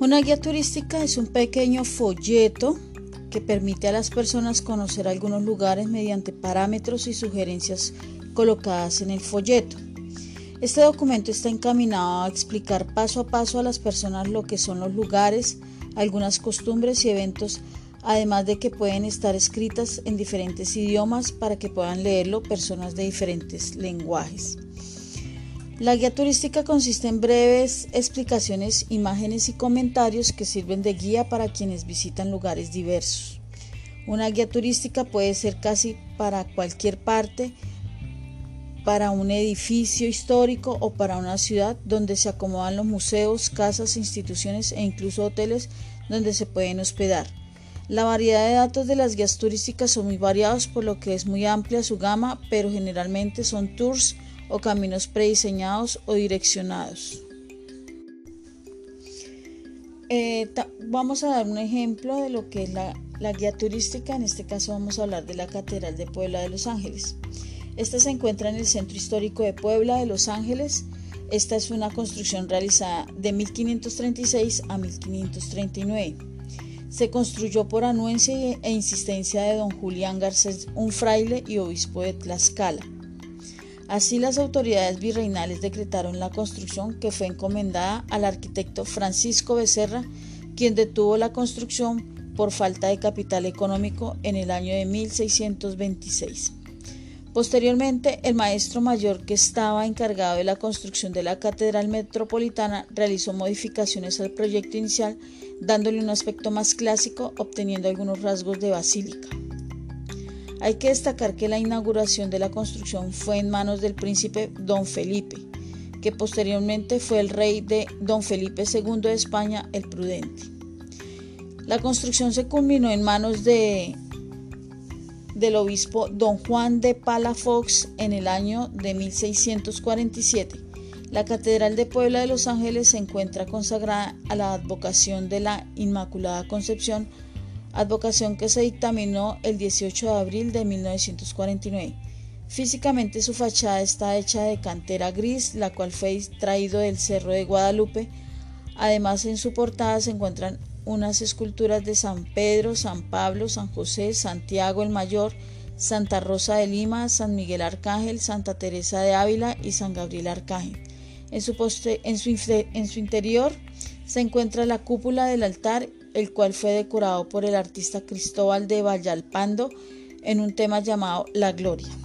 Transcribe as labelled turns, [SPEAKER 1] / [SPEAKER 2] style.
[SPEAKER 1] Una guía turística es un pequeño folleto que permite a las personas conocer algunos lugares mediante parámetros y sugerencias colocadas en el folleto. Este documento está encaminado a explicar paso a paso a las personas lo que son los lugares, algunas costumbres y eventos, además de que pueden estar escritas en diferentes idiomas para que puedan leerlo personas de diferentes lenguajes. La guía turística consiste en breves explicaciones, imágenes y comentarios que sirven de guía para quienes visitan lugares diversos. Una guía turística puede ser casi para cualquier parte, para un edificio histórico o para una ciudad donde se acomodan los museos, casas, instituciones e incluso hoteles donde se pueden hospedar. La variedad de datos de las guías turísticas son muy variados por lo que es muy amplia su gama, pero generalmente son tours o caminos prediseñados o direccionados. Eh, vamos a dar un ejemplo de lo que es la, la, guía turística. En este caso vamos a hablar de la Catedral de Puebla de Los Ángeles. Esta se encuentra en el centro histórico de Puebla de Los Ángeles. Esta es una construcción realizada de 1536 a 1539. Se construyó por anuencia e insistencia de don Julián Garcés, un fraile y obispo de Tlaxcala. Así las autoridades virreinales decretaron la construcción que fue encomendada al arquitecto Francisco Becerra, quien detuvo la construcción por falta de capital económico en el año de 1626. Posteriormente, el maestro mayor que estaba encargado de la construcción de la Catedral Metropolitana realizó modificaciones al proyecto inicial, dándole un aspecto más clásico, obteniendo algunos rasgos de basílica. Hay que destacar que la inauguración de la construcción fue en manos del príncipe Don Felipe, que posteriormente fue el rey de Don Felipe II de España el Prudente. La construcción se culminó en manos de, del obispo Don Juan de Palafox en el año de 1647. La Catedral de Puebla de Los Ángeles se encuentra consagrada a la advocación de la Inmaculada Concepción advocación que se dictaminó el 18 de abril de 1949. Físicamente su fachada está hecha de cantera gris, la cual fue traído del Cerro de Guadalupe. Además en su portada se encuentran unas esculturas de San Pedro, San Pablo, San José, Santiago el Mayor, Santa Rosa de Lima, San Miguel Arcángel, Santa Teresa de Ávila y San Gabriel Arcángel. En su, en su, interior se encuentra la cúpula del altar el cual fue decorado por el artista Cristóbal de Vallalpando en un tema llamado La Gloria.